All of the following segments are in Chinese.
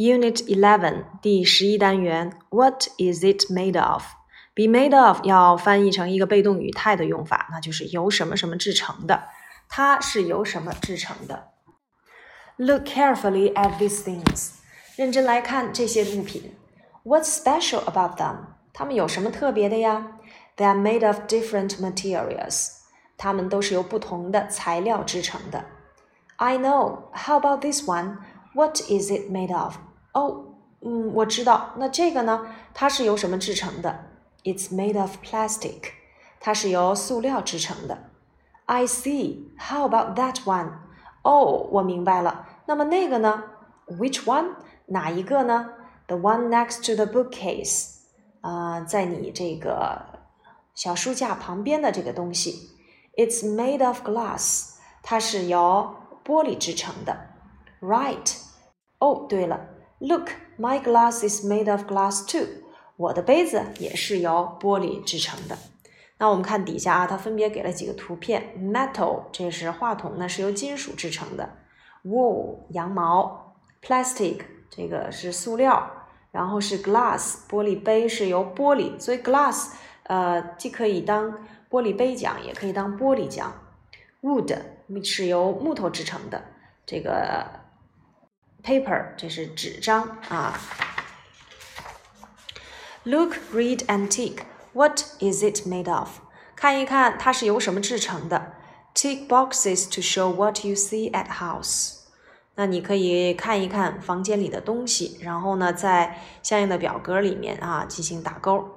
Unit Eleven 第十一单元，What is it made of？Be made of 要翻译成一个被动语态的用法，那就是由什么什么制成的。它是由什么制成的？Look carefully at these things，认真来看这些物品。What's special about them？它们有什么特别的呀？They are made of different materials，它们都是由不同的材料制成的。I know. How about this one? What is it made of? 哦，嗯，我知道。那这个呢？它是由什么制成的？It's made of plastic。它是由塑料制成的。I see. How about that one? 哦，我明白了。那么那个呢？Which one？哪一个呢？The one next to the bookcase。啊，在你这个小书架旁边的这个东西。It's made of glass。它是由玻璃制成的。Right。哦，对了。 Look, my glass is made of glass too. 我的杯子也是由玻璃制成的。那我们看底下啊，它分别给了几个图片。Metal，这是话筒呢，是由金属制成的。Wool，羊毛。Plastic，这个是塑料。然后是 glass，玻璃杯是由玻璃，所以 glass，呃，既可以当玻璃杯讲，也可以当玻璃讲。Wood 是由木头制成的。这个。paper，这是纸张啊。Look, read, and tick. What is it made of? 看一看它是由什么制成的。Tick boxes to show what you see at house. 那你可以看一看房间里的东西，然后呢，在相应的表格里面啊进行打勾。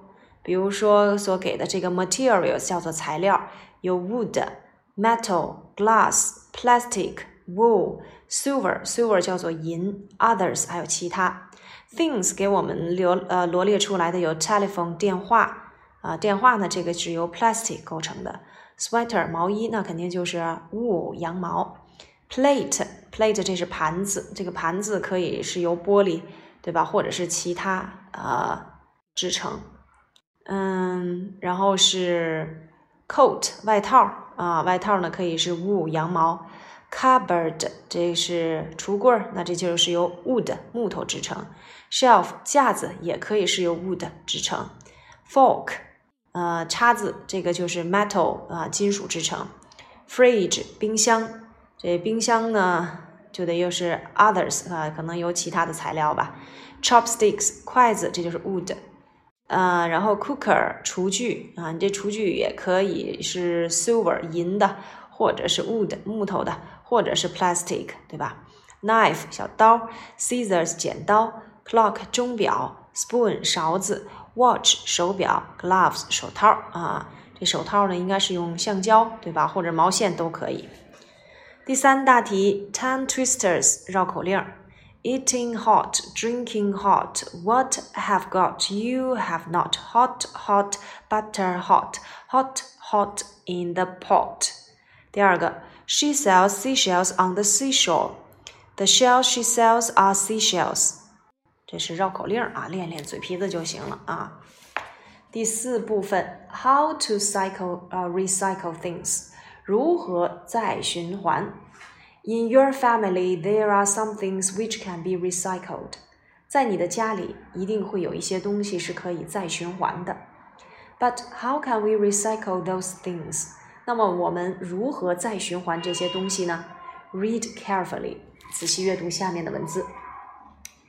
比如说所给的这个 materials 叫做材料，有 wood、metal、glass、plastic、wool。 Silver，silver 叫做银，others 还有其他，things 给我们留呃罗列出来的有 telephone 电话。啊，电话呢这个是由 plastic 构成的，sweater 毛衣那肯定就是 wool 羊毛，plate，plate 这是盘子，这个盘子可以是由玻璃对吧，或者是其他呃制成，嗯，然后是 coat 外套啊，外套呢可以是 wool 羊毛。Cupboard，这是橱柜儿，那这就是由 wood 木头制成。Shelf 架子也可以是由 wood 制成。Fork，呃，叉子，这个就是 metal 啊，金属制成。Fridge 冰箱，这冰箱呢就得又是 others 啊，可能有其他的材料吧。Chopsticks 筷子，这就是 wood。呃，然后 Cooker 厨具啊，你这厨具也可以是 silver 银的，或者是 wood 木头的。或者是 plastic，对吧？knife 小刀，scissors 剪刀，clock 钟表，spoon 勺子，watch 手表，gloves 手套啊。这手套呢，应该是用橡胶，对吧？或者毛线都可以。第三大题，tongue twisters 绕口令：eating hot, drinking hot, what have got you have not hot, hot, butter hot, hot, hot in the pot。第二个。 She sells seashells on the seashore. The shells she sells are seashells. 这是绕口令啊，练练嘴皮子就行了啊。第四部分，How to cycle 呃 recycle things，如何再循环？In your family, there are some things which can be recycled. 在你的家里，一定会有一些东西是可以再循环的。But how can we recycle those things? 那么我们如何再循环这些东西呢？Read carefully，仔细阅读下面的文字。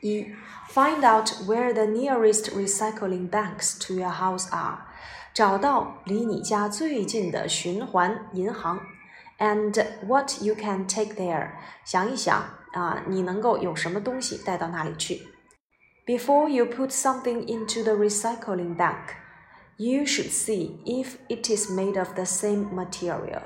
一，Find out where the nearest recycling banks to your house are，找到离你家最近的循环银行。And what you can take there，想一想啊，你能够有什么东西带到那里去？Before you put something into the recycling bank。 You should see if it is made of the same material。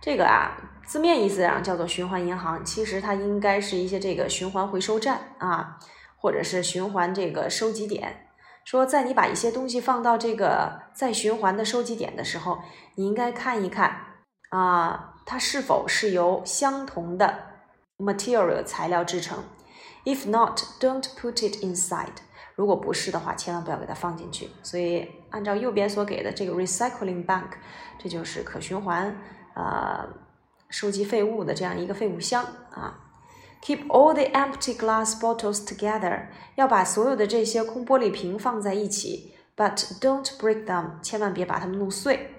这个啊，字面意思上叫做循环银行，其实它应该是一些这个循环回收站啊，或者是循环这个收集点。说在你把一些东西放到这个再循环的收集点的时候，你应该看一看啊，它是否是由相同的 material 材料制成。If not, don't put it inside. 如果不是的话，千万不要给它放进去。所以按照右边所给的这个 recycling bank，这就是可循环呃收集废物的这样一个废物箱啊。Keep all the empty glass bottles together，要把所有的这些空玻璃瓶放在一起，but don't break them，千万别把它们弄碎。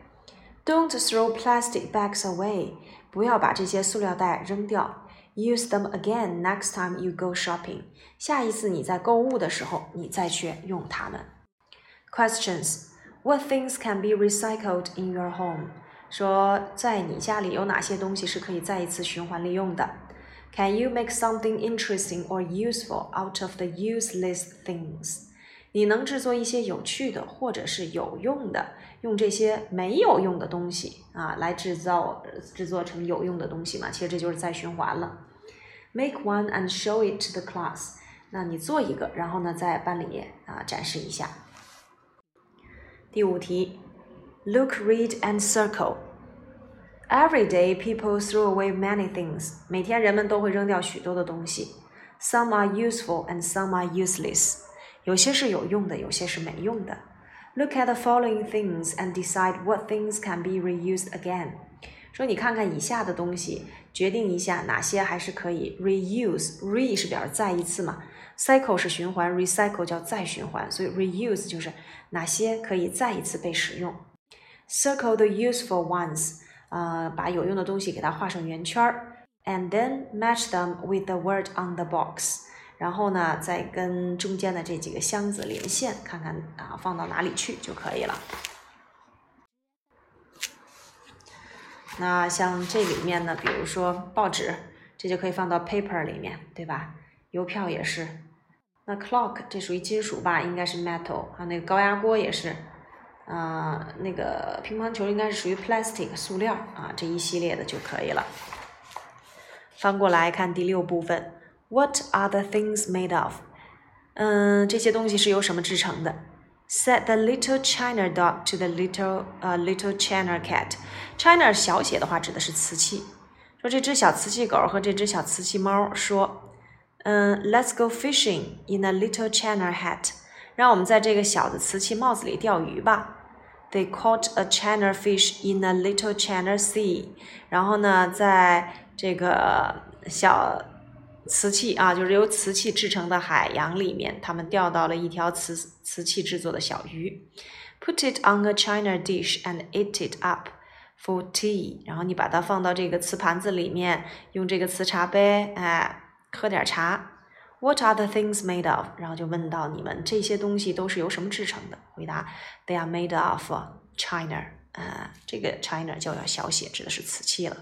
Don't throw plastic bags away，不要把这些塑料袋扔掉。Use them again next time you go shopping，下一次你在购物的时候，你再去用它们。Questions：What things can be recycled in your home？说在你家里有哪些东西是可以再一次循环利用的？Can you make something interesting or useful out of the useless things？你能制作一些有趣的或者是有用的， 用这些没有用的东西啊来制造制作成有用的东西嘛？其实这就是再循环了。Make one and show it to the class。那你做一个，然后呢在班里啊展示一下。第五题，Look, read and circle。Every day people throw away many things。每天人们都会扔掉许多的东西。Some are useful and some are useless。有些是有用的，有些是没用的。Look at the following things and decide what things can be reused again。说你看看以下的东西，决定一下哪些还是可以 reuse。re 是表示再一次嘛，cycle 是循环，recycle 叫再循环，所以 reuse 就是哪些可以再一次被使用。Circle the useful ones，呃，把有用的东西给它画上圆圈儿，and then match them with the word on the box。 然后呢，再跟中间的这几个箱子连线，看看啊放到哪里去就可以了。那像这里面呢，比如说报纸，这就可以放到 paper 里面，对吧？邮票也是。那 clock 这属于金属吧，应该是 metal。还有那个高压锅也是，啊，那个乒乓球应该是属于 plastic 塑料啊，这一系列的就可以了。翻过来看第六部分。What are the things made of？嗯，这些东西是由什么制成的？Said the little China dog to the little 呃 little China cat。China 小写的话指的是瓷器。说这只小瓷器狗和这只小瓷器猫说，嗯，Let's go fishing in a little China hat。让我们在这个小的瓷器帽子里钓鱼吧。They caught a China fish in a little China sea。然后呢，在这个小 瓷器啊，就是由瓷器制成的海洋里面，他们钓到了一条瓷瓷器制作的小鱼。Put it on a china dish and eat it up for tea。然后你把它放到这个瓷盘子里面，用这个瓷茶杯，哎，喝点茶。What are the things made of？然后就问到你们这些东西都是由什么制成的？回答：They are made of china。啊，这个 china 就要小写，指的是瓷器了。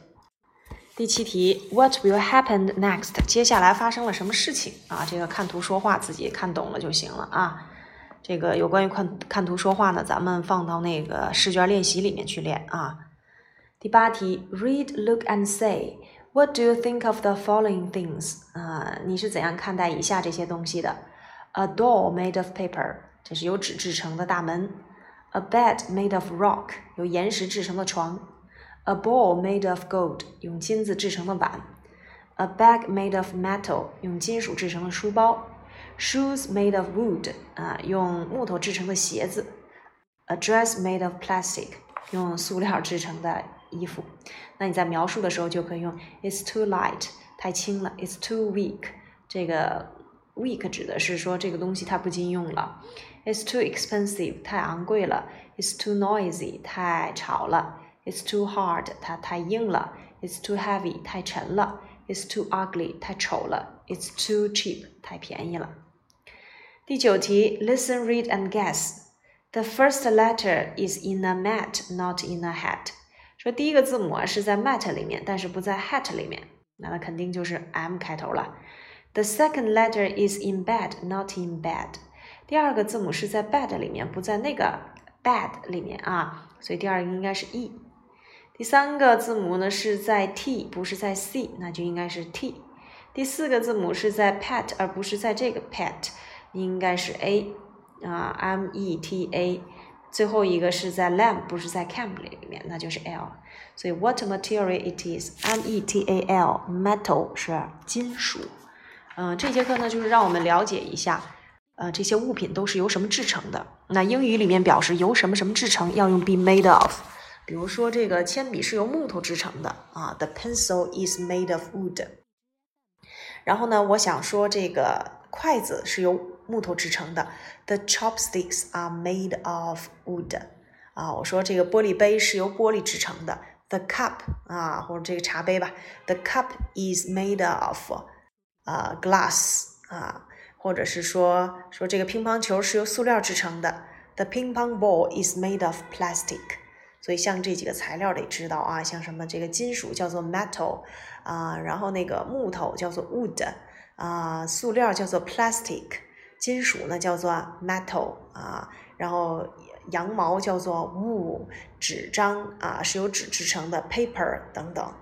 第七题，What will happen next？接下来发生了什么事情啊？这个看图说话，自己看懂了就行了啊。这个有关于看看图说话呢，咱们放到那个试卷练习里面去练啊。第八题，Read, look and say What do you think of the following things？啊，你是怎样看待以下这些东西的？A door made of paper，这是由纸制成的大门。A bed made of rock，由岩石制成的床。A bowl made of gold，用金子制成的碗。A bag made of metal，用金属制成的书包。Shoes made of wood，啊，用木头制成的鞋子。A dress made of plastic，用塑料制成的衣服。那你在描述的时候就可以用 It's too light，太轻了。It's too weak，这个 weak 指的是说这个东西它不经用了。It's too expensive，太昂贵了。It's too noisy，太吵了。It's too hard，它太硬了。It's too heavy，太沉了。It's too ugly，太丑了。It's too cheap，太便宜了。第九题，Listen, read and guess. The first letter is in a mat, not in a hat. 说第一个字母啊是在 mat 里面，但是不在 hat 里面，那它肯定就是 M 开头了。The second letter is in bed, not in bed. 第二个字母是在 bed 里面，不在那个 bed 里面啊，所以第二个应该是 E。 第三个字母呢是在 T，不是在 C，那就应该是 T。第四个字母是在 pet，而不是在这个 pet，应该是 A 啊，M E T A。最后一个是在 lamp，不是在 camp 里面，那就是 L。所以 what material it is？M E T A L，metal 是金属。嗯，这节课呢就是让我们了解一下，呃，这些物品都是由什么制成的。那英语里面表示由什么什么制成，要用 be made of。比如说，这个铅笔是由木头制成的啊，The pencil is made of wood。 然后呢，我想说这个筷子是由木头制成的，The chopsticks are made of wood。啊，我说这个玻璃杯是由玻璃制成的，The cup 啊，或者这个茶杯吧，The cup is made of 啊 glass 啊，或者是说说这个乒乓球是由塑料制成的，The ping pong ball is made of plastic。 所以像这几个材料得知道啊，像什么这个金属叫做 metal 啊，然后那个木头叫做 wood 啊，塑料叫做 plastic，金属呢叫做 metal 啊，然后。羊毛叫做 wool，纸张啊是由纸制成的 paper 等等。